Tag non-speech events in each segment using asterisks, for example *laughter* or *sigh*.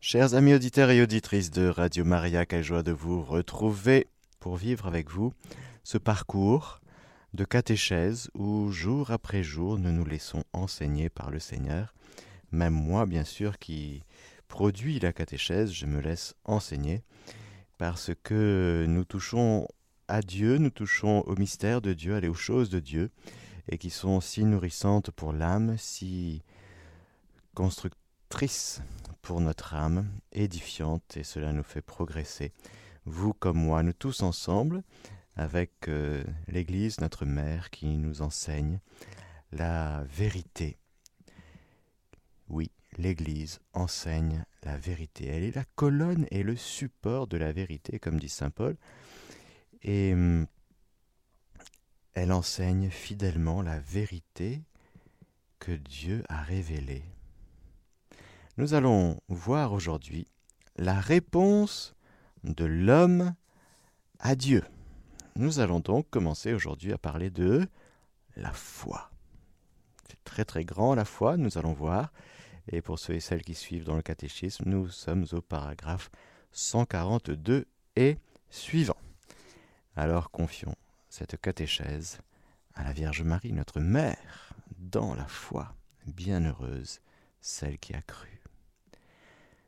Chers amis auditeurs et auditrices de Radio Maria, quelle joie de vous retrouver pour vivre avec vous ce parcours de catéchèse où jour après jour nous nous laissons enseigner par le Seigneur. Même moi, bien sûr, qui produis la catéchèse, je me laisse enseigner parce que nous touchons à Dieu, nous touchons au mystère de Dieu, aller aux choses de Dieu et qui sont si nourrissantes pour l'âme, si constructrices pour notre âme, édifiante, et cela nous fait progresser. Vous comme moi, nous tous ensemble, avec euh, l'Église, notre mère, qui nous enseigne la vérité. Oui, l'Église enseigne la vérité. Elle est la colonne et le support de la vérité, comme dit Saint Paul. Et hum, elle enseigne fidèlement la vérité que Dieu a révélée. Nous allons voir aujourd'hui la réponse de l'homme à Dieu. Nous allons donc commencer aujourd'hui à parler de la foi. C'est très très grand la foi, nous allons voir. Et pour ceux et celles qui suivent dans le catéchisme, nous sommes au paragraphe 142 et suivant. Alors confions cette catéchèse à la Vierge Marie, notre mère, dans la foi, bienheureuse, celle qui a cru.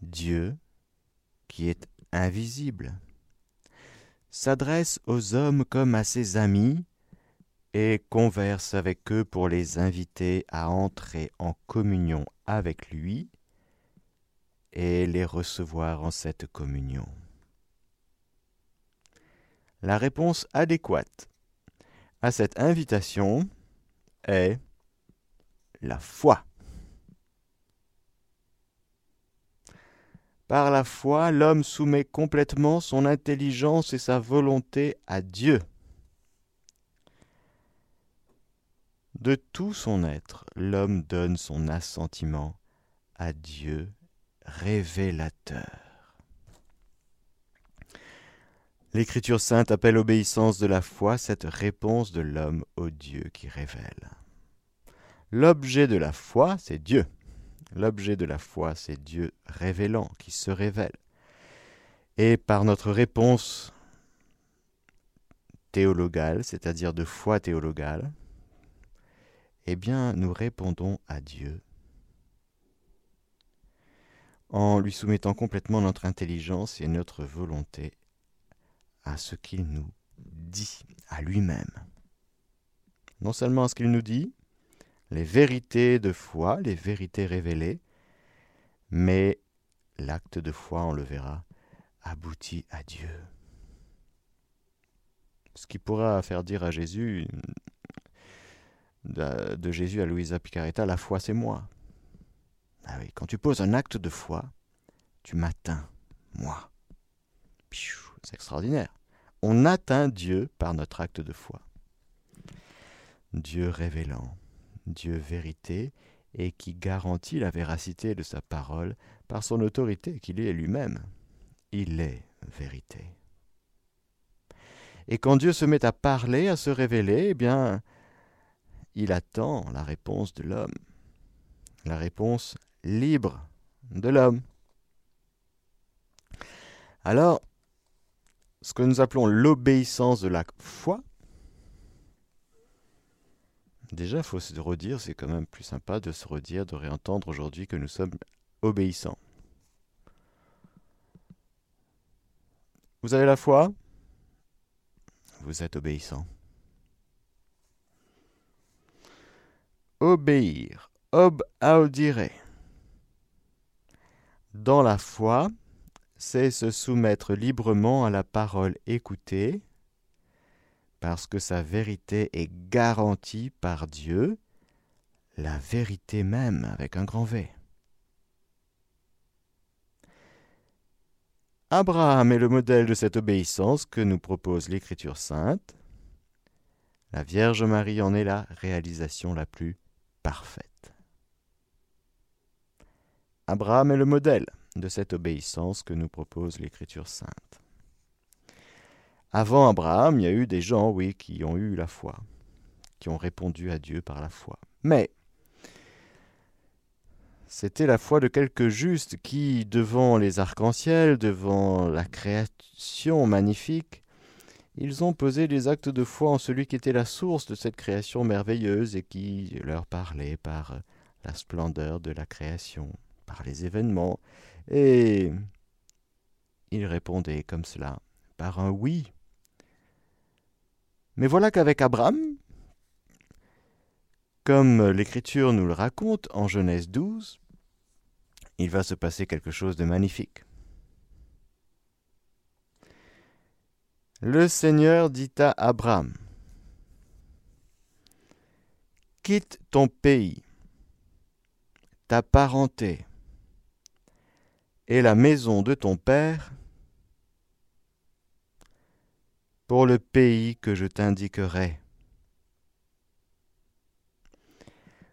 Dieu, qui est invisible, s'adresse aux hommes comme à ses amis et converse avec eux pour les inviter à entrer en communion avec lui et les recevoir en cette communion. La réponse adéquate à cette invitation est la foi. Par la foi, l'homme soumet complètement son intelligence et sa volonté à Dieu. De tout son être, l'homme donne son assentiment à Dieu révélateur. L'Écriture sainte appelle obéissance de la foi cette réponse de l'homme au Dieu qui révèle. L'objet de la foi, c'est Dieu. L'objet de la foi, c'est Dieu révélant, qui se révèle. Et par notre réponse théologale, c'est-à-dire de foi théologale, eh bien, nous répondons à Dieu en lui soumettant complètement notre intelligence et notre volonté à ce qu'il nous dit, à lui-même. Non seulement à ce qu'il nous dit, les vérités de foi, les vérités révélées, mais l'acte de foi, on le verra, aboutit à Dieu. Ce qui pourra faire dire à Jésus, de, Jésus à Louisa Picaretta, la foi c'est moi. Ah oui, quand tu poses un acte de foi, tu m'atteins, moi. C'est extraordinaire. On atteint Dieu par notre acte de foi. Dieu révélant. Dieu vérité, et qui garantit la véracité de sa parole par son autorité qu'il est lui-même. Il est vérité. Et quand Dieu se met à parler, à se révéler, eh bien, il attend la réponse de l'homme, la réponse libre de l'homme. Alors, ce que nous appelons l'obéissance de la foi, Déjà, il faut se redire, c'est quand même plus sympa de se redire, de réentendre aujourd'hui que nous sommes obéissants. Vous avez la foi? Vous êtes obéissant. Obéir, ob audire. Dans la foi, c'est se soumettre librement à la parole écoutée parce que sa vérité est garantie par Dieu, la vérité même avec un grand V. Abraham est le modèle de cette obéissance que nous propose l'Écriture sainte. La Vierge Marie en est la réalisation la plus parfaite. Abraham est le modèle de cette obéissance que nous propose l'Écriture sainte. Avant Abraham, il y a eu des gens, oui, qui ont eu la foi, qui ont répondu à Dieu par la foi. Mais c'était la foi de quelques justes qui, devant les arcs-en-ciel, devant la création magnifique, ils ont posé des actes de foi en celui qui était la source de cette création merveilleuse et qui leur parlait par la splendeur de la création, par les événements, et ils répondaient comme cela, par un oui. Mais voilà qu'avec Abraham, comme l'Écriture nous le raconte en Genèse 12, il va se passer quelque chose de magnifique. Le Seigneur dit à Abraham, Quitte ton pays, ta parenté et la maison de ton père pour le pays que je t'indiquerai.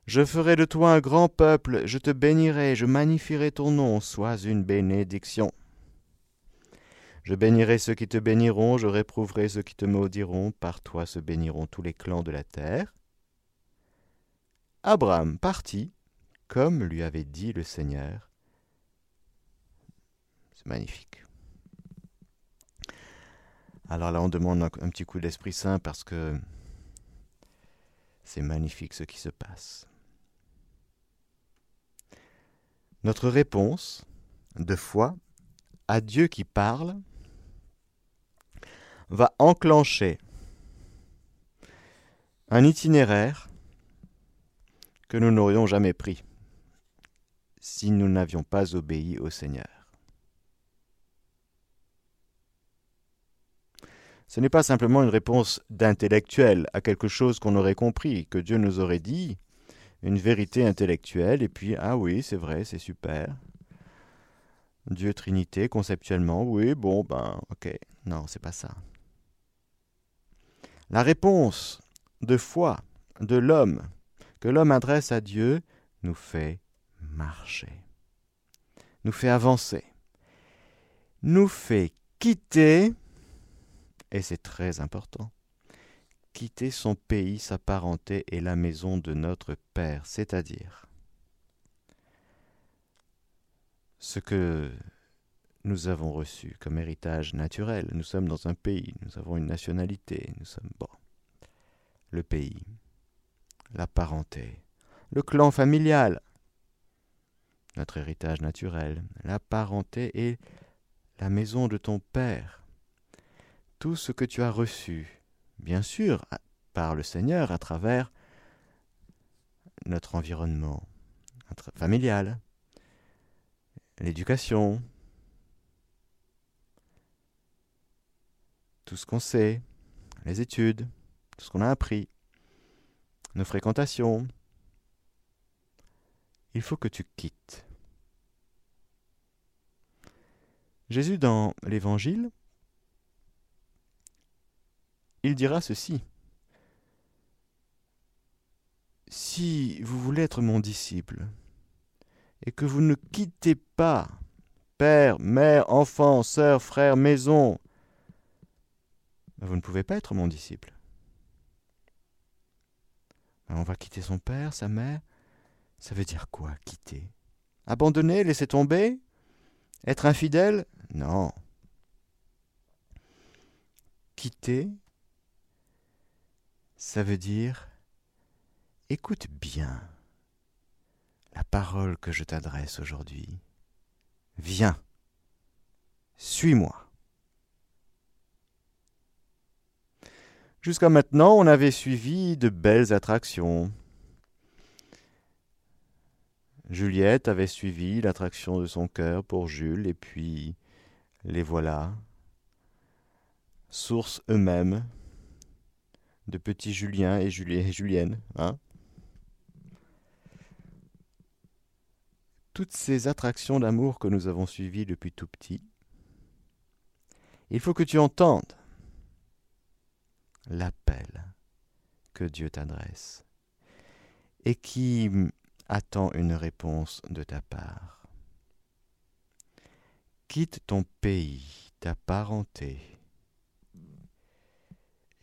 Je ferai de toi un grand peuple, je te bénirai, je magnifierai ton nom, sois une bénédiction. Je bénirai ceux qui te béniront, je réprouverai ceux qui te maudiront, par toi se béniront tous les clans de la terre. Abraham partit, comme lui avait dit le Seigneur. C'est magnifique. Alors là, on demande un, petit coup d'Esprit Saint parce que c'est magnifique ce qui se passe. Notre réponse de foi à Dieu qui parle va enclencher un itinéraire que nous n'aurions jamais pris si nous n'avions pas obéi au Seigneur. Ce n'est pas simplement une réponse d'intellectuel à quelque chose qu'on aurait compris, que Dieu nous aurait dit, une vérité intellectuelle, et puis, ah oui, c'est vrai, c'est super. Dieu Trinité, conceptuellement, oui, bon, ben, ok. Non, c'est pas ça. La réponse de foi de l'homme que l'homme adresse à Dieu nous fait marcher, nous fait avancer, nous fait quitter et c'est très important, quitter son pays, sa parenté et la maison de notre Père, c'est-à-dire ce que nous avons reçu comme héritage naturel. Nous sommes dans un pays, nous avons une nationalité, nous sommes bon. Le pays, la parenté, le clan familial, notre héritage naturel, la parenté et la maison de ton Père tout ce que tu as reçu, bien sûr, par le Seigneur à travers notre environnement familial, l'éducation, tout ce qu'on sait, les études, tout ce qu'on a appris, nos fréquentations. Il faut que tu quittes. Jésus dans l'Évangile il dira ceci. Si vous voulez être mon disciple, et que vous ne quittez pas père, mère, enfant, sœur, frère, maison, ben, vous ne pouvez pas être mon disciple. Ben, on va quitter son père, sa mère. Ça veut dire quoi, quitter? Abandonner, laisser tomber? Être infidèle? Non. Quitter, ça veut dire écoute bien la parole que je t'adresse aujourd'hui. Viens, suis-moi. Jusqu'à maintenant, on avait suivi de belles attractions. Juliette avait suivi l'attraction de son cœur pour Jules, et puis les voilà, sources eux-mêmes de petits Julien et, Julienne. Hein Toutes ces attractions d'amour que nous avons suivies depuis tout petit, Il faut que tu entendes l'appel que Dieu t'adresse et qui attend une réponse de ta part. Quitte ton pays, ta parenté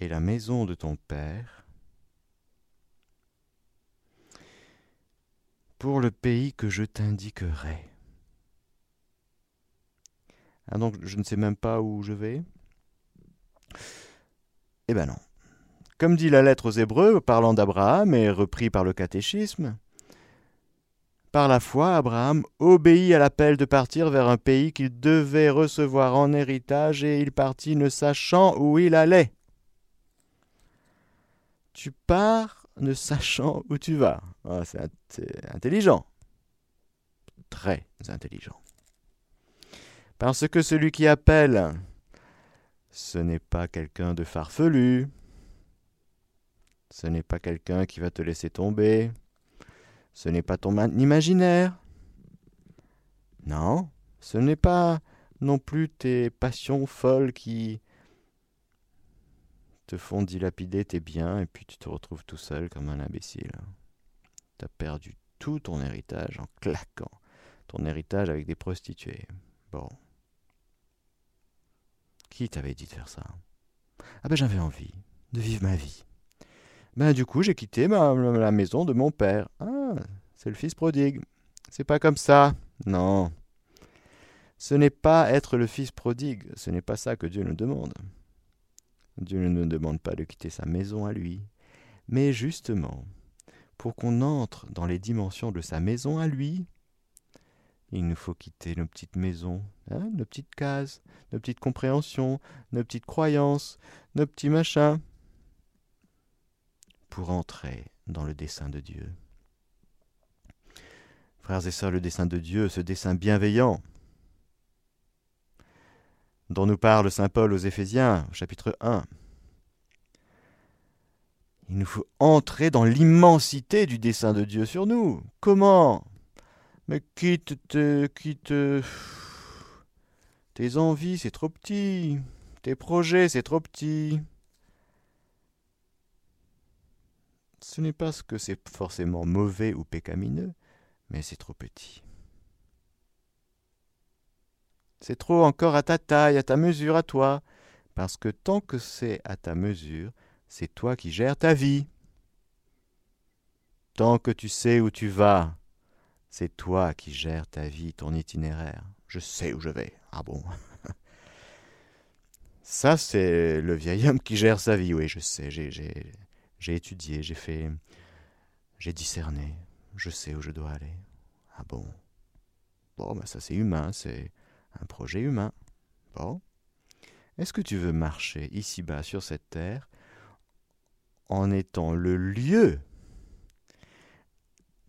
et la maison de ton père pour le pays que je t'indiquerai. Ah donc je ne sais même pas où je vais Eh ben non. Comme dit la lettre aux Hébreux parlant d'Abraham et repris par le catéchisme, par la foi, Abraham obéit à l'appel de partir vers un pays qu'il devait recevoir en héritage et il partit ne sachant où il allait. Tu pars ne sachant où tu vas. Ah, c'est intelligent. Très intelligent. Parce que celui qui appelle, ce n'est pas quelqu'un de farfelu, ce n'est pas quelqu'un qui va te laisser tomber, ce n'est pas ton imaginaire. Non, ce n'est pas non plus tes passions folles qui te font dilapider tes biens et puis tu te retrouves tout seul comme un imbécile. Tu as perdu tout ton héritage en claquant ton héritage avec des prostituées. Bon. Qui t'avait dit de faire ça? Ah ben j'avais envie de vivre ma vie. Ben du coup j'ai quitté la maison de mon père. Ah, c'est le fils prodigue. C'est pas comme ça. Non. Ce n'est pas être le fils prodigue, ce n'est pas ça que Dieu nous demande. Dieu ne nous demande pas de quitter sa maison à lui, mais justement, pour qu'on entre dans les dimensions de sa maison à lui, il nous faut quitter nos petites maisons, hein, nos petites cases, nos petites compréhensions, nos petites croyances, nos petits machins, pour entrer dans le dessein de Dieu. Frères et sœurs, le dessein de Dieu, ce dessein bienveillant, dont nous parle Saint Paul aux Éphésiens, chapitre 1. Il nous faut entrer dans l'immensité du dessein de Dieu sur nous. Comment? Mais quitte, te, quitte tes envies, c'est trop petit. Tes projets, c'est trop petit. Ce n'est pas ce que c'est forcément mauvais ou pécamineux, mais c'est trop petit. C'est trop encore à ta taille, à ta mesure, à toi, parce que tant que c'est à ta mesure, c'est toi qui gères ta vie. Tant que tu sais où tu vas, c'est toi qui gères ta vie, ton itinéraire. Je sais où je vais. Ah bon? *laughs* Ça, c'est le vieil homme qui gère sa vie. Oui, je sais. J'ai étudié, j'ai fait. J'ai discerné. Je sais où je dois aller. Ah bon? Bon, ben ça, c'est humain. C'est un projet humain. Bon. Est-ce que tu veux marcher ici-bas sur cette terre en étant le lieu?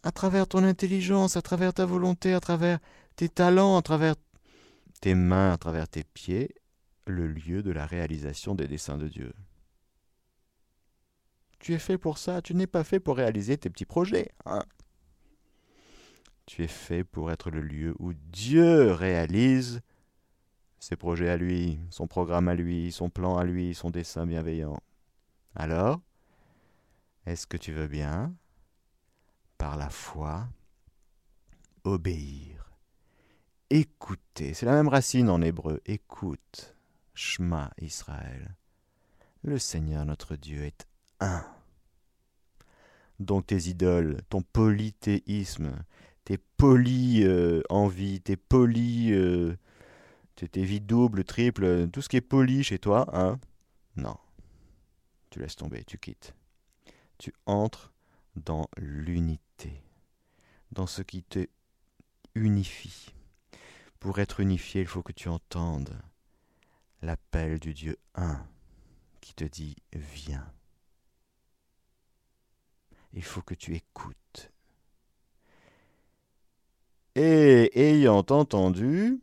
À travers ton intelligence, à travers ta volonté, à travers tes talents, à travers tes mains, à travers tes pieds, le lieu de la réalisation des desseins de Dieu. Tu es fait pour ça, tu n'es pas fait pour réaliser tes petits projets. Hein? Tu es fait pour être le lieu où Dieu réalise ses projets à lui, son programme à lui, son plan à lui, son dessein bienveillant. Alors, est-ce que tu veux bien par la foi, obéir, écouter? C'est la même racine en hébreu. Écoute, Shema Israël. Le Seigneur notre Dieu est un. Donc tes idoles, ton polythéisme, tes poly euh, envies, tes poly, euh, tes, vies doubles, triples, tout ce qui est poli chez toi, hein Non. Tu laisses tomber, tu quittes. Tu entres dans l'unité dans ce qui te unifie. Pour être unifié, il faut que tu entendes l'appel du Dieu un qui te dit viens. Il faut que tu écoutes. Et ayant entendu,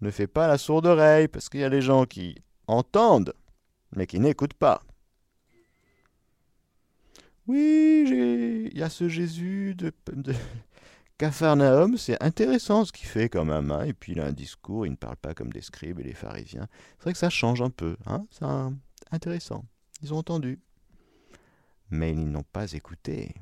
ne fais pas la sourde oreille, parce qu'il y a des gens qui entendent, mais qui n'écoutent pas. Oui, il y a ce Jésus de, *laughs* Capharnaüm, c'est intéressant ce qu'il fait quand même. Hein. Et puis il a un discours, il ne parle pas comme des scribes et des pharisiens. C'est vrai que ça change un peu. Hein. C'est intéressant. Ils ont entendu. Mais ils n'ont pas écouté.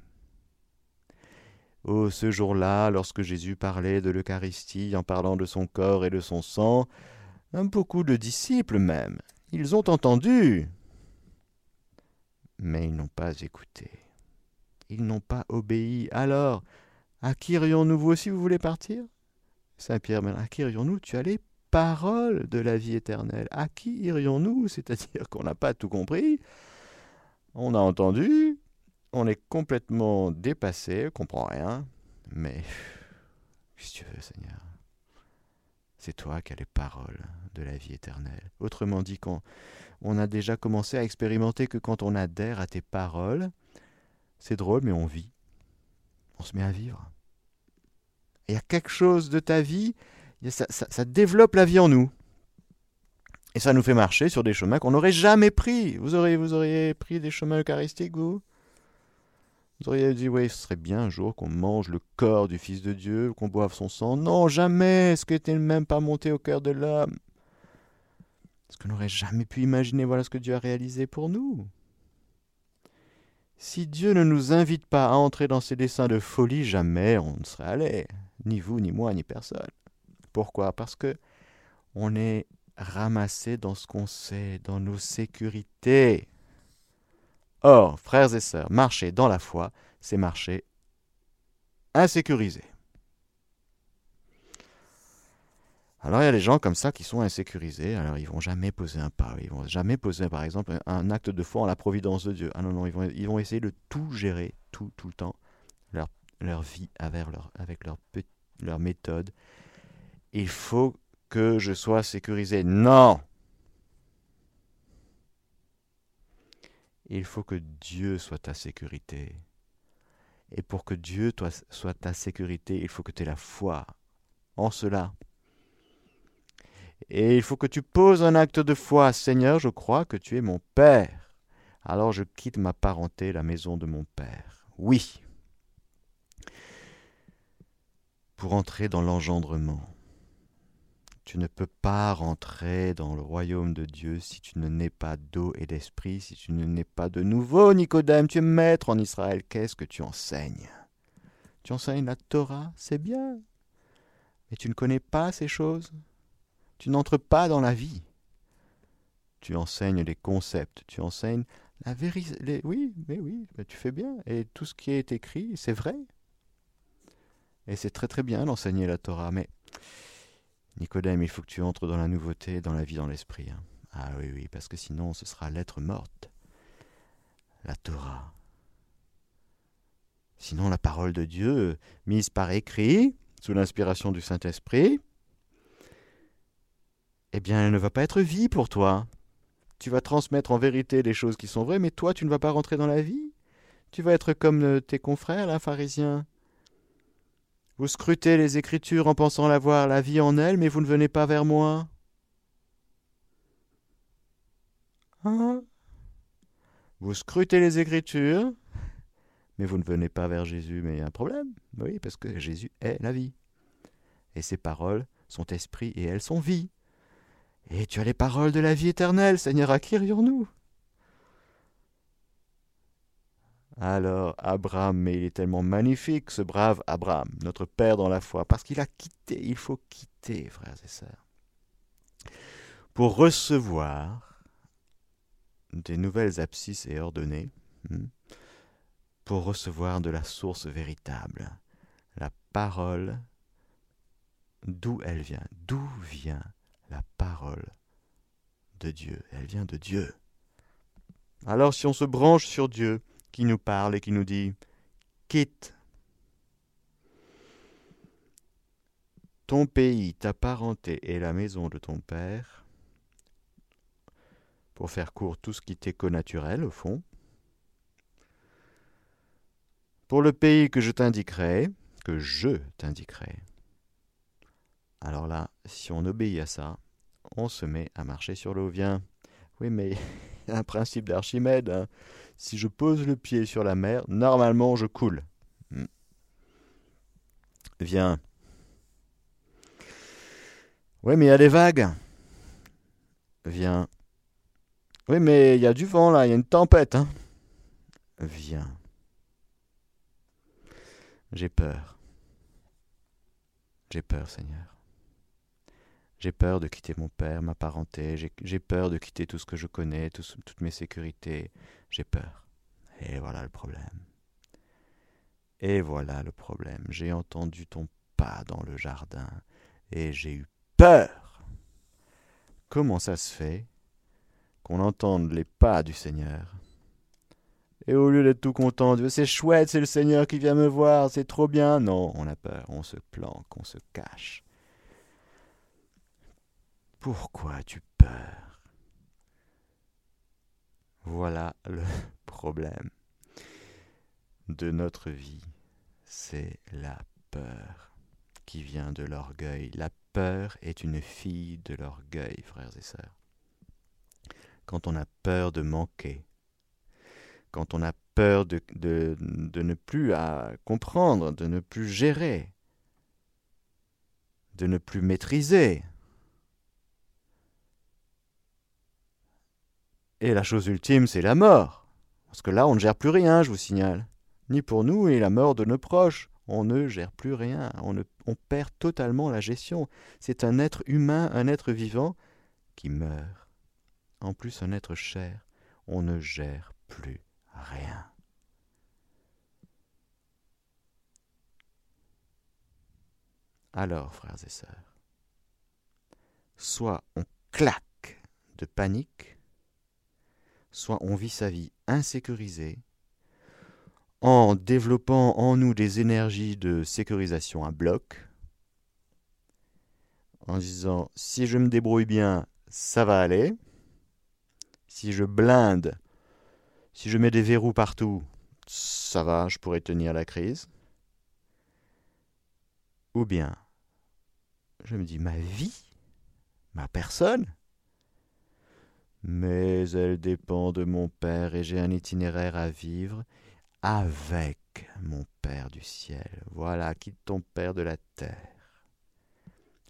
Oh, ce jour-là, lorsque Jésus parlait de l'Eucharistie en parlant de son corps et de son sang, beaucoup de disciples même, ils ont entendu. Mais ils n'ont pas écouté. Ils n'ont pas obéi. Alors, à qui irions-nous vous aussi, vous voulez partir? Saint Pierre, à qui irions-nous Tu as les paroles de la vie éternelle. À qui irions-nous C'est-à-dire qu'on n'a pas tout compris. On a entendu, on est complètement dépassé, comprend rien, mais *laughs* qu'est-ce que tu veux, Seigneur? C'est toi qui as les paroles de la vie éternelle. Autrement dit, quand on a déjà commencé à expérimenter que quand on adhère à tes paroles, c'est drôle, mais on vit. On se met à vivre. Il y a quelque chose de ta vie, ça, ça développe la vie en nous. Et ça nous fait marcher sur des chemins qu'on n'aurait jamais pris. Vous auriez, vous auriez pris des chemins eucharistiques, vous? Vous auriez dit, oui, ce serait bien un jour qu'on mange le corps du Fils de Dieu, qu'on boive son sang. Non, jamais Ce qui n'était même pas monté au cœur de l'homme. Ce qu'on n'aurait jamais pu imaginer, voilà ce que Dieu a réalisé pour nous. Si Dieu ne nous invite pas à entrer dans ses desseins de folie, jamais on ne serait allé. Ni vous, ni moi, ni personne. Pourquoi? Parce que on est ramassé dans ce qu'on sait, dans nos sécurités. Or, frères et sœurs, marcher dans la foi, c'est marcher insécurisé. Alors il y a des gens comme ça qui sont insécurisés, alors ils vont jamais poser un pas, ils vont jamais poser par exemple un acte de foi en la providence de Dieu. Ah non, non, ils vont, ils vont essayer de tout gérer, tout, tout le temps, leur, leur vie avec leur, avec leur, leur méthode. Il faut que je sois sécurisé. Non il faut que Dieu soit ta sécurité. Et pour que Dieu soit ta sécurité, il faut que tu aies la foi en cela. Et il faut que tu poses un acte de foi. Seigneur, je crois que tu es mon Père. Alors je quitte ma parenté, la maison de mon Père. Oui. Pour entrer dans l'engendrement. Tu ne peux pas rentrer dans le royaume de Dieu si tu ne nais pas d'eau et d'esprit, si tu ne nais pas de nouveau, Nicodème. Tu es maître en Israël. Qu'est-ce que tu enseignes? Tu enseignes la Torah, c'est bien. Mais tu ne connais pas ces choses? Tu n'entres pas dans la vie. Tu enseignes les concepts, tu enseignes la vérité. Oui, mais oui, tu fais bien. Et tout ce qui est écrit, c'est vrai. Et c'est très très bien d'enseigner la Torah, mais Nicodème, il faut que tu entres dans la nouveauté, dans la vie, dans l'esprit. Hein. Ah oui, oui, parce que sinon ce sera l'être morte, la Torah. Sinon la parole de Dieu, mise par écrit, sous l'inspiration du Saint-Esprit, eh bien elle ne va pas être vie pour toi. Tu vas transmettre en vérité les choses qui sont vraies, mais toi tu ne vas pas rentrer dans la vie. Tu vas être comme euh, tes confrères, là, pharisiens. Vous scrutez les Écritures en pensant l'avoir la vie en elles, mais vous ne venez pas vers moi. Hein? Vous scrutez les Écritures, mais vous ne venez pas vers Jésus. Mais il y a un problème. Oui, parce que Jésus est la vie. Et ses paroles sont esprit et elles sont vie. Et tu as les paroles de la vie éternelle, Seigneur, à qui nous alors Abraham, mais il est tellement magnifique, ce brave Abraham, notre Père dans la foi, parce qu'il a quitté, il faut quitter, frères et sœurs, pour recevoir des nouvelles abscisses et ordonnées, hmm, pour recevoir de la source véritable, la parole, d'où elle vient, d'où vient la parole de Dieu, elle vient de Dieu. Alors si on se branche sur Dieu, qui nous parle et qui nous dit Quitte ton pays, ta parenté et la maison de ton père, pour faire court tout ce qui t'est connaturel au fond, pour le pays que je t'indiquerai, que je t'indiquerai. Alors là, si on obéit à ça, on se met à marcher sur l'eau. Viens. Oui, mais *laughs* un principe d'Archimède. Hein. Si je pose le pied sur la mer, normalement je coule. Hmm. Viens. Oui, mais il y a des vagues. Viens. Oui, mais il y a du vent là, il y a une tempête. Hein. Viens. J'ai peur. J'ai peur, Seigneur. J'ai peur de quitter mon père, ma parenté, j'ai peur de quitter tout ce que je connais, toutes mes sécurités. J'ai peur. Et voilà le problème. Et voilà le problème. J'ai entendu ton pas dans le jardin et j'ai eu peur. Comment ça se fait qu'on entende les pas du Seigneur? Et au lieu d'être tout content, c'est chouette, c'est le Seigneur qui vient me voir, c'est trop bien. Non, on a peur, on se planque, on se cache. Pourquoi as-tu peur? Voilà le *laughs* problème de notre vie, c'est la peur qui vient de l'orgueil. La peur est une fille de l'orgueil, frères et sœurs. Quand on a peur de manquer, quand on a peur de, ne plus comprendre, de ne plus gérer, de ne plus maîtriser, Et la chose ultime, c'est la mort. Parce que là, on ne gère plus rien, je vous signale. Ni pour nous, et la mort de nos proches. On ne gère plus rien. On perd totalement la gestion. C'est un être humain, un être vivant, qui meurt. En plus, un être cher. On ne gère plus rien. Alors, frères et sœurs, soit on claque de panique, soit on vit sa vie insécurisée, en développant en nous des énergies de sécurisation à bloc, en disant si je me débrouille bien, ça va aller, si je blinde, si je mets des verrous partout, ça va, je pourrais tenir la crise. Ou bien, je me dis ma vie, ma personne, mais elle dépend de mon Père et j'ai un itinéraire à vivre avec mon Père du ciel. Voilà, quitte ton Père de la terre,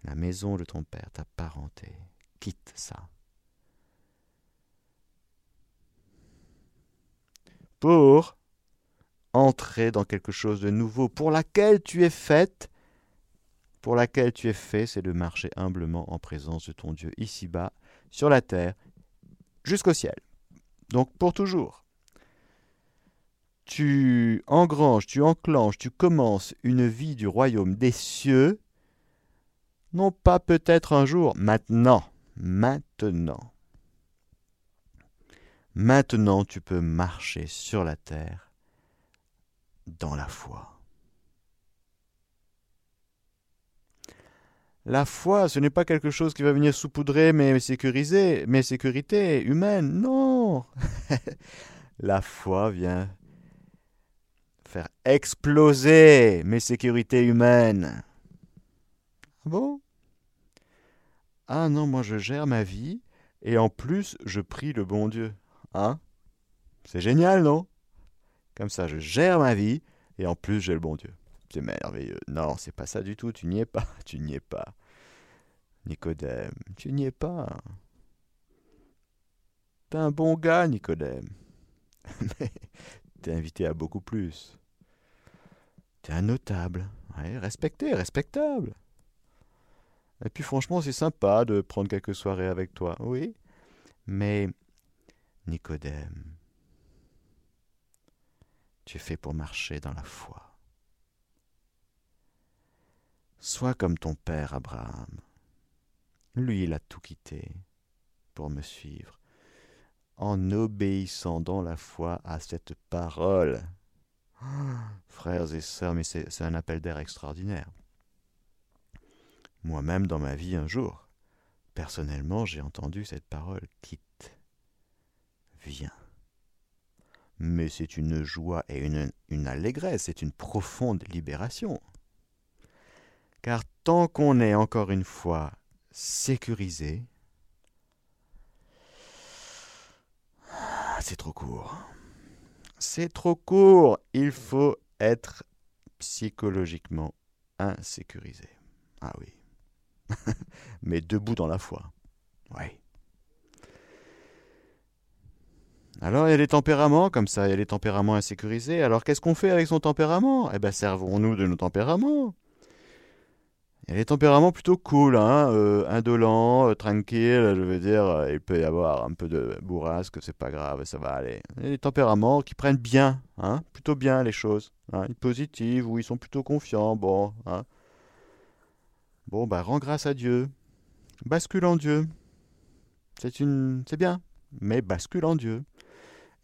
la maison de ton Père, ta parenté, quitte ça. Pour entrer dans quelque chose de nouveau, pour laquelle tu es faite, pour laquelle tu es fait, c'est de marcher humblement en présence de ton Dieu ici-bas, sur la terre, jusqu'au ciel. Donc pour toujours. Tu engranges, tu enclenches, tu commences une vie du royaume des cieux, non pas peut-être un jour, maintenant, maintenant. Maintenant tu peux marcher sur la terre dans la foi. La foi, ce n'est pas quelque chose qui va venir saupoudrer mes, sécuriser, mes sécurités humaines. Non *laughs* La foi vient faire exploser mes sécurités humaines. Ah bon? Ah non, moi je gère ma vie et en plus je prie le bon Dieu. Hein? C'est génial, non? Comme ça, je gère ma vie et en plus j'ai le bon Dieu. C'est merveilleux. Non, c'est pas ça du tout. Tu n'y es pas. *laughs* Tu n'y es pas. Nicodème, tu n'y es pas. T'es un bon gars, Nicodème. *laughs* Mais t'es invité à beaucoup plus. T'es un notable. Respecté, respectable. Et puis franchement, c'est sympa de prendre quelques soirées avec toi, oui. Mais, Nicodème, tu es fait pour marcher dans la foi. Sois comme ton père Abraham. Lui, il a tout quitté pour me suivre, en obéissant dans la foi à cette parole. *gasps* frères et sœurs, mais c'est un appel d'air extraordinaire. Moi-même, dans ma vie, un jour, personnellement, j'ai entendu cette parole quitte, viens. Mais c'est une joie et une, une allégresse, c'est une profonde libération. Car tant qu'on est encore une fois sécurisé, c'est trop court. C'est trop court. Il faut être psychologiquement insécurisé. Ah oui. *laughs* Mais debout dans la foi. Oui. Alors il y a les tempéraments comme ça, il y a les tempéraments insécurisés. Alors qu'est-ce qu'on fait avec son tempérament? Eh bien servons-nous de nos tempéraments. Il y a les tempéraments plutôt cool, hein, euh, indolents, euh, tranquilles, je veux dire, euh, il peut y avoir un peu de bourrasque, c'est pas grave, ça va aller. Il y a les tempéraments qui prennent bien, hein, plutôt bien les choses, hein, positives, où ils sont plutôt confiants, bon, hein. Bon, bah, rends grâce à Dieu, bascule en Dieu. C'est une, c'est bien, mais bascule en Dieu.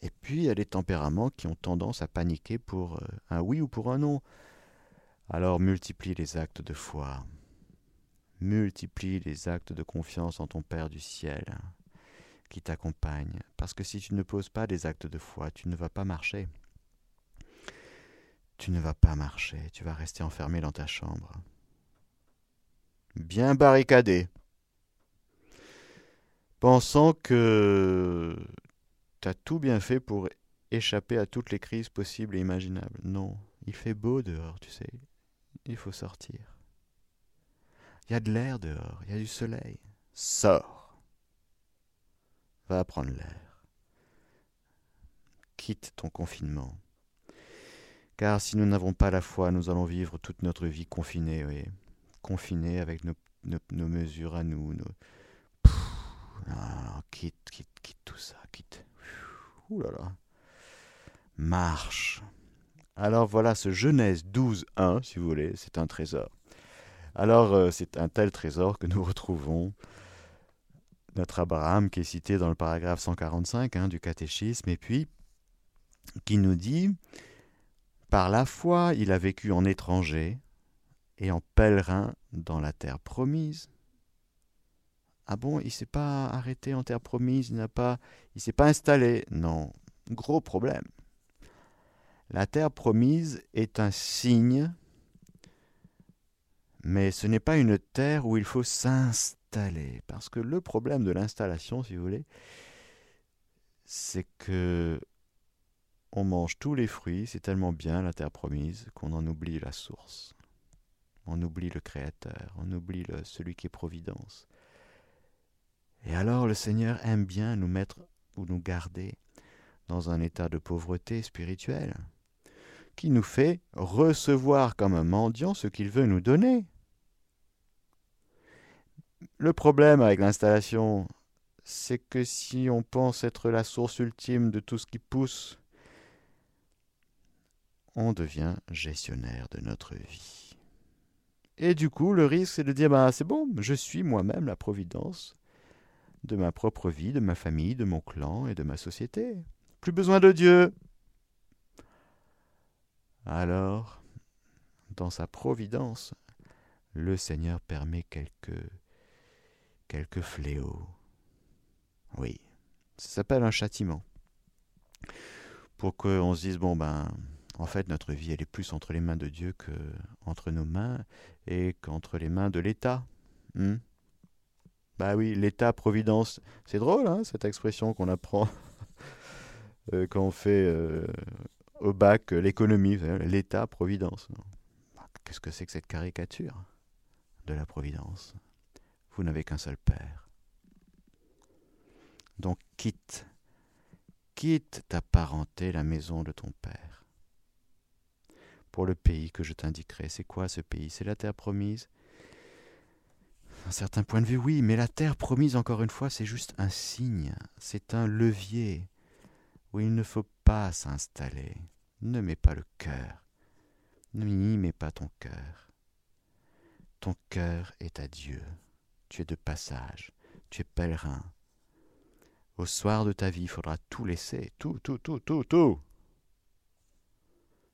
Et puis, il y a les tempéraments qui ont tendance à paniquer pour un oui ou pour un non. Alors multiplie les actes de foi, multiplie les actes de confiance en ton Père du ciel qui t'accompagne, parce que si tu ne poses pas des actes de foi, tu ne vas pas marcher. Tu ne vas pas marcher, tu vas rester enfermé dans ta chambre. Bien barricadé, pensant que tu as tout bien fait pour échapper à toutes les crises possibles et imaginables. Non, il fait beau dehors, tu sais il faut sortir. Il y a de l'air dehors, il y a du soleil. Sors. Va prendre l'air. Quitte ton confinement. Car si nous n'avons pas la foi, nous allons vivre toute notre vie confinée, oui. Confinée avec nos, mesures à nous. Nos... quitte, quitte, quitte tout ça, quitte. Ouh là là. Marche. Alors voilà, ce Genèse 12.1, si vous voulez, c'est un trésor. Alors euh, c'est un tel trésor que nous retrouvons notre Abraham qui est cité dans le paragraphe 145 hein, du catéchisme, et puis qui nous dit, par la foi il a vécu en étranger et en pèlerin dans la terre promise. Ah bon, il s'est pas arrêté en terre promise, il n'a pas, il s'est pas installé. Non, gros problème. La terre promise est un signe, mais ce n'est pas une terre où il faut s'installer. Parce que le problème de l'installation, si vous voulez, c'est que on mange tous les fruits, c'est tellement bien la terre promise qu'on en oublie la source. On oublie le Créateur, on oublie celui qui est Providence. Et alors le Seigneur aime bien nous mettre ou nous garder dans un état de pauvreté spirituelle qui nous fait recevoir comme un mendiant ce qu'il veut nous donner. Le problème avec l'installation, c'est que si on pense être la source ultime de tout ce qui pousse, on devient gestionnaire de notre vie. Et du coup, le risque, c'est de dire, bah, c'est bon, je suis moi-même la providence de ma propre vie, de ma famille, de mon clan et de ma société. Plus besoin de Dieu. Alors, dans sa providence, le Seigneur permet quelques, quelques fléaux. Oui, ça s'appelle un châtiment. Pour qu'on se dise, bon ben, en fait, notre vie, elle est plus entre les mains de Dieu que entre nos mains et qu'entre les mains de l'État. Hmm? bah oui, l'État-providence, c'est drôle, hein, cette expression qu'on apprend *laughs* euh, quand on fait euh, au bac euh, l'économie, l'État-providence. Qu'est-ce que c'est que cette caricature de la providence? Vous n'avez qu'un seul Père. Donc quitte, quitte ta parenté, la maison de ton Père, pour le pays que je t'indiquerai. C'est quoi ce pays? C'est la terre promise? Un certain point de vue, oui, mais la terre promise, encore une fois, c'est juste un signe, c'est un levier où il ne faut s'installer. Ne mets pas le cœur. Ne n'y mets pas ton cœur. Ton cœur est à Dieu. Tu es de passage. Tu es pèlerin. Au soir de ta vie, il faudra tout laisser. Tout, tout, tout, tout, tout.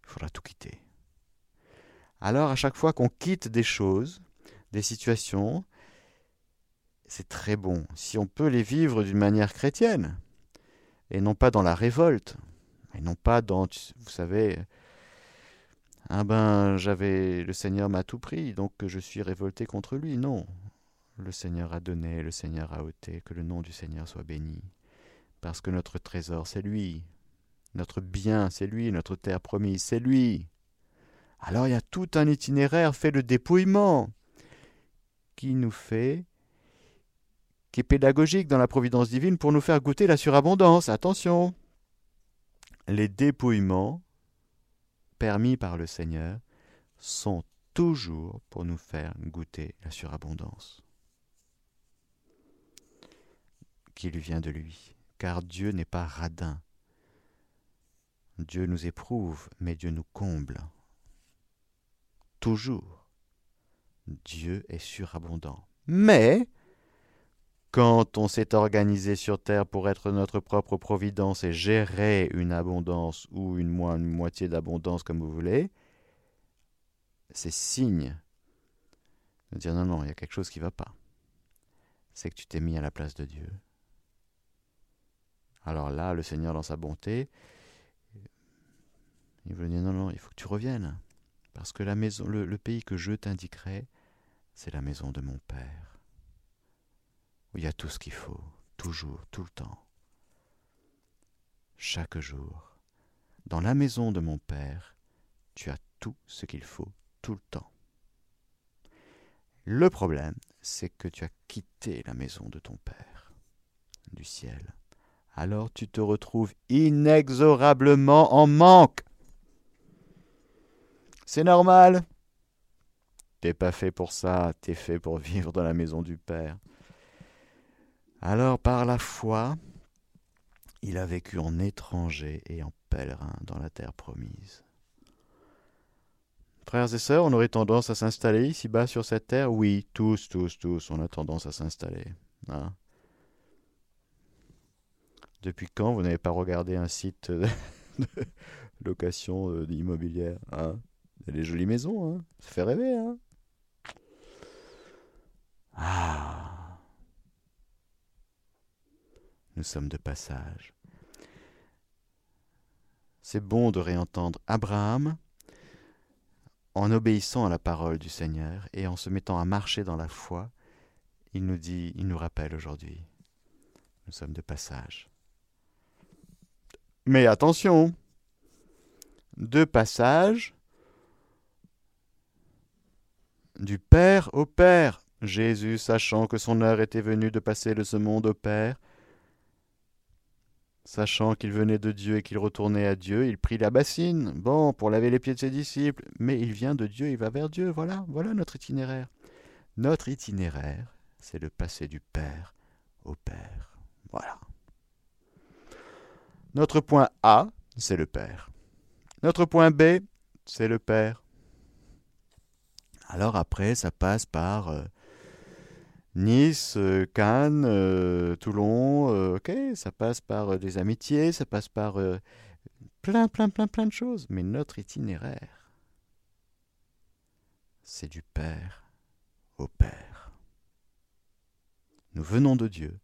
Il faudra tout quitter. Alors, à chaque fois qu'on quitte des choses, des situations, c'est très bon. Si on peut les vivre d'une manière chrétienne, et non pas dans la révolte, et non pas dans, vous savez, ah ben j'avais, le Seigneur m'a tout pris, donc je suis révolté contre lui. Non, le Seigneur a donné, le Seigneur a ôté, que le nom du Seigneur soit béni. Parce que notre trésor, c'est lui. Notre bien, c'est lui. Notre terre promise, c'est lui. Alors il y a tout un itinéraire fait de dépouillement qui nous fait, qui est pédagogique dans la providence divine pour nous faire goûter la surabondance. Attention, les dépouillements permis par le Seigneur sont toujours pour nous faire goûter la surabondance qui lui vient de lui, car Dieu n'est pas radin. Dieu nous éprouve, mais Dieu nous comble. Toujours. Dieu est surabondant. Mais, quand on s'est organisé sur terre pour être notre propre providence et gérer une abondance ou une, moitié d'abondance comme vous voulez, c'est signe de dire non, non, il y a quelque chose qui ne va pas. C'est que tu t'es mis à la place de Dieu. Alors là, le Seigneur, dans sa bonté, il veut dire non, non, il faut que tu reviennes. Parce que la maison, le, pays que je t'indiquerai, c'est la maison de mon Père. Où il y a tout ce qu'il faut, toujours, tout le temps. Chaque jour. Dans la maison de mon Père, tu as tout ce qu'il faut, tout le temps. Le problème, c'est que tu as quitté la maison de ton Père, du ciel alors tu te retrouves inexorablement en manque. C'est normal. T'es pas fait pour ça, t'es fait pour vivre dans la maison du Père. Alors par la foi, il a vécu en étranger et en pèlerin dans la terre promise. Frères et sœurs, on aurait tendance à s'installer ici-bas sur cette terre? Oui, tous, tous, tous, on a tendance à s'installer. Hein depuis quand vous n'avez pas regardé un site de *laughs* location euh, immobilière hein? Des jolies maisons, hein ça fait rêver. Hein ah sommes de passage. C'est bon de réentendre Abraham en obéissant à la parole du Seigneur et en se mettant à marcher dans la foi. Il nous dit, il nous rappelle aujourd'hui, nous sommes de passage. Mais attention, deux passages du Père au Père. Jésus, sachant que son heure était venue de passer de ce monde au Père, sachant qu'il venait de Dieu et qu'il retournait à Dieu, il prit la bassine, bon, pour laver les pieds de ses disciples, mais il vient de Dieu, il va vers Dieu, voilà, voilà notre itinéraire. Notre itinéraire, c'est le passer du Père au Père. Voilà. Notre point A, c'est le Père. Notre point B, c'est le Père. Alors après, ça passe par euh, Nice, euh, Cannes, euh, Toulon, ok, ça passe par des amitiés, ça passe par plein, plein, plein, plein de choses. Mais notre itinéraire, c'est du Père au Père. Nous venons de Dieu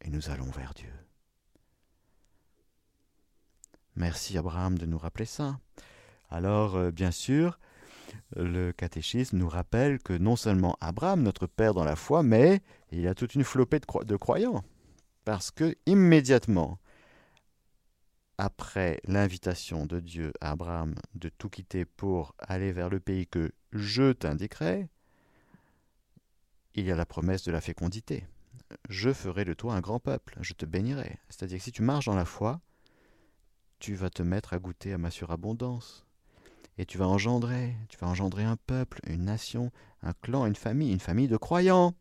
et nous allons vers Dieu. Merci Abraham de nous rappeler ça. Alors, euh, bien sûr, le catéchisme nous rappelle que non seulement Abraham, notre père dans la foi, mais il y a toute une flopée de, croyants. Parce que immédiatement, après l'invitation de Dieu à Abraham de tout quitter pour aller vers le pays que je t'indiquerai, il y a la promesse de la fécondité. Je ferai de toi un grand peuple, je te bénirai. C'est-à-dire que si tu marches dans la foi, tu vas te mettre à goûter à ma surabondance. Et tu vas engendrer, tu vas engendrer un peuple, une nation, un clan, une famille, une famille de croyants.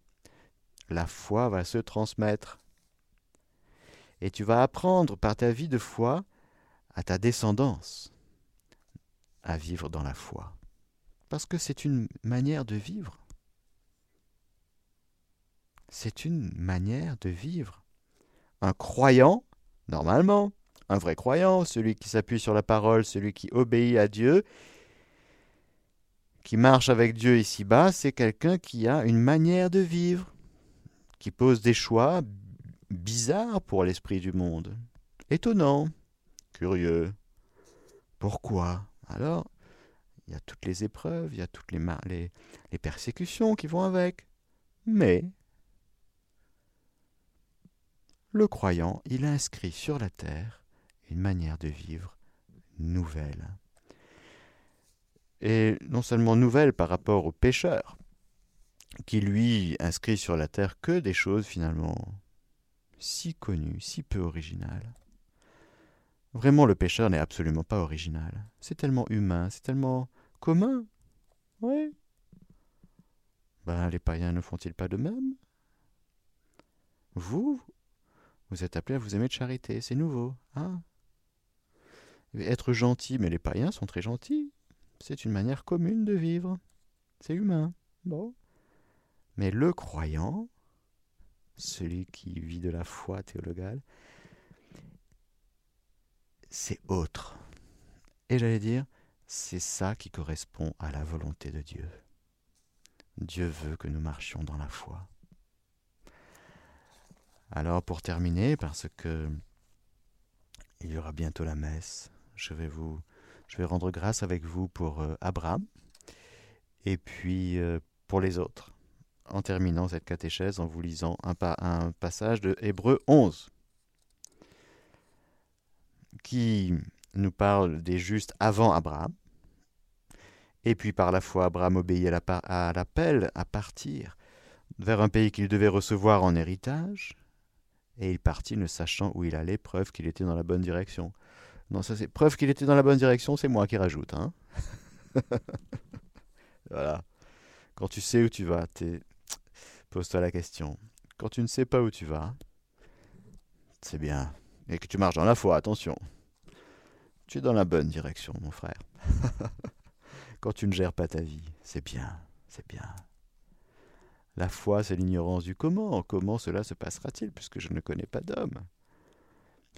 La foi va se transmettre. Et tu vas apprendre par ta vie de foi à ta descendance à vivre dans la foi. Parce que c'est une manière de vivre. C'est une manière de vivre. Un croyant, normalement, un vrai croyant, celui qui s'appuie sur la parole, celui qui obéit à Dieu, qui marche avec Dieu ici-bas, c'est quelqu'un qui a une manière de vivre, qui pose des choix bizarres pour l'esprit du monde. Étonnant, curieux. Pourquoi? Alors, il y a toutes les épreuves, il y a toutes les, persécutions qui vont avec. Mais le croyant, il inscrit sur la terre une manière de vivre nouvelle. est non seulement nouvelle par rapport au pécheur, qui lui inscrit sur la terre que des choses finalement si connues, si peu originales. Vraiment, le pécheur n'est absolument pas original. C'est tellement humain, c'est tellement commun. Oui. Ben, les païens ne font-ils pas de même? Vous, vous êtes appelés à vous aimer de charité, c'est nouveau, hein? Être gentil, mais les païens sont très gentils. C'est une manière commune de vivre. C'est humain. Bon. Mais le croyant, celui qui vit de la foi théologale, c'est autre. Et j'allais dire, c'est ça qui correspond à la volonté de Dieu. Dieu veut que nous marchions dans la foi. Alors pour terminer, parce que il y aura bientôt la messe, je vais vous rendre grâce avec vous pour euh, Abraham et puis euh, pour les autres, en terminant cette catéchèse en vous lisant un, un passage de Hébreu 11 qui nous parle des justes avant Abraham. Et puis par la foi, Abraham obéit à l'appel à partir vers un pays qu'il devait recevoir en héritage. Et il partit ne sachant où il allait, preuve qu'il était dans la bonne direction. Non, ça c'est preuve qu'il était dans la bonne direction, c'est moi qui rajoute. Hein *laughs* voilà. Quand tu sais où tu vas, pose-toi la question. Quand tu ne sais pas où tu vas, c'est bien. Et que tu marches dans la foi, attention. Tu es dans la bonne direction, mon frère. *laughs* Quand tu ne gères pas ta vie, c'est bien, c'est bien. La foi, c'est l'ignorance du comment. Comment cela se passera-t-il, puisque je ne connais pas d'homme?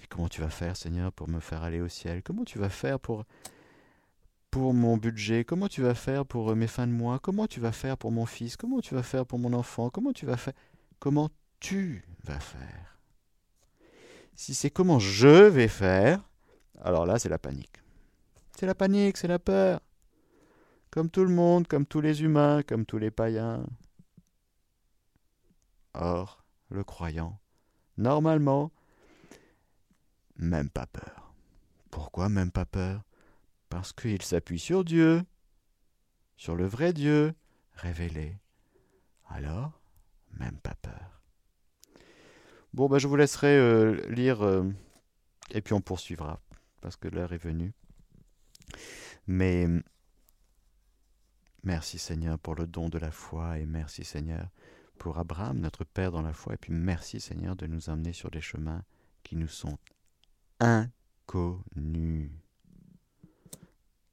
Comment tu vas faire, Seigneur, pour me faire aller au ciel? Comment tu vas faire pour pour mon budget? Comment tu vas faire pour mes fins de mois? Comment tu vas faire pour mon fils? Comment tu vas faire pour mon enfant? Comment tu vas faire? Comment tu vas faire? Si c'est comment je vais faire, alors là, c'est la panique. C'est la panique, c'est la peur. Comme tout le monde, comme tous les humains, comme tous les païens. Or, le croyant, normalement, même pas peur. Pourquoi même pas peur? Parce qu'il s'appuie sur Dieu, sur le vrai Dieu révélé. Alors, même pas peur. Bon, bah, je vous laisserai euh, lire euh, et puis on poursuivra parce que l'heure est venue. Mais merci Seigneur pour le don de la foi et merci Seigneur pour Abraham, notre Père dans la foi. Et puis merci Seigneur de nous amener sur des chemins qui nous sont inconnus,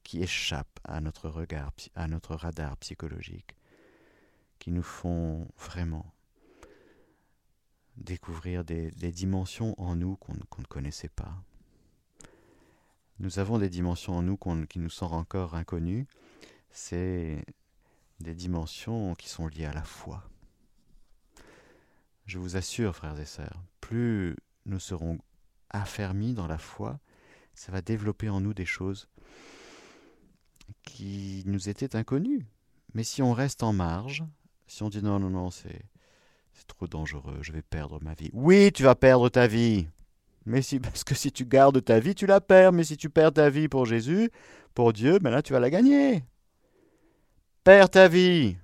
qui échappent à notre regard, à notre radar psychologique, qui nous font vraiment découvrir des, dimensions en nous qu'on ne connaissait pas. Nous avons des dimensions en nous qui nous sont encore inconnues. C'est des dimensions qui sont liées à la foi. Je vous assure, frères et sœurs, plus nous serons affermis dans la foi, ça va développer en nous des choses qui nous étaient inconnues. Mais si on reste en marge, si on dit non, non, non, c'est c'est trop dangereux, je vais perdre ma vie. Oui, tu vas perdre ta vie. Mais si, *laughs* parce que si tu gardes ta vie, tu la perds. Mais si tu perds ta vie pour Jésus, pour Dieu, ben là, tu vas la gagner. Perds ta vie.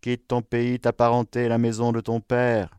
Quitte ton pays, ta parenté, la maison de ton père.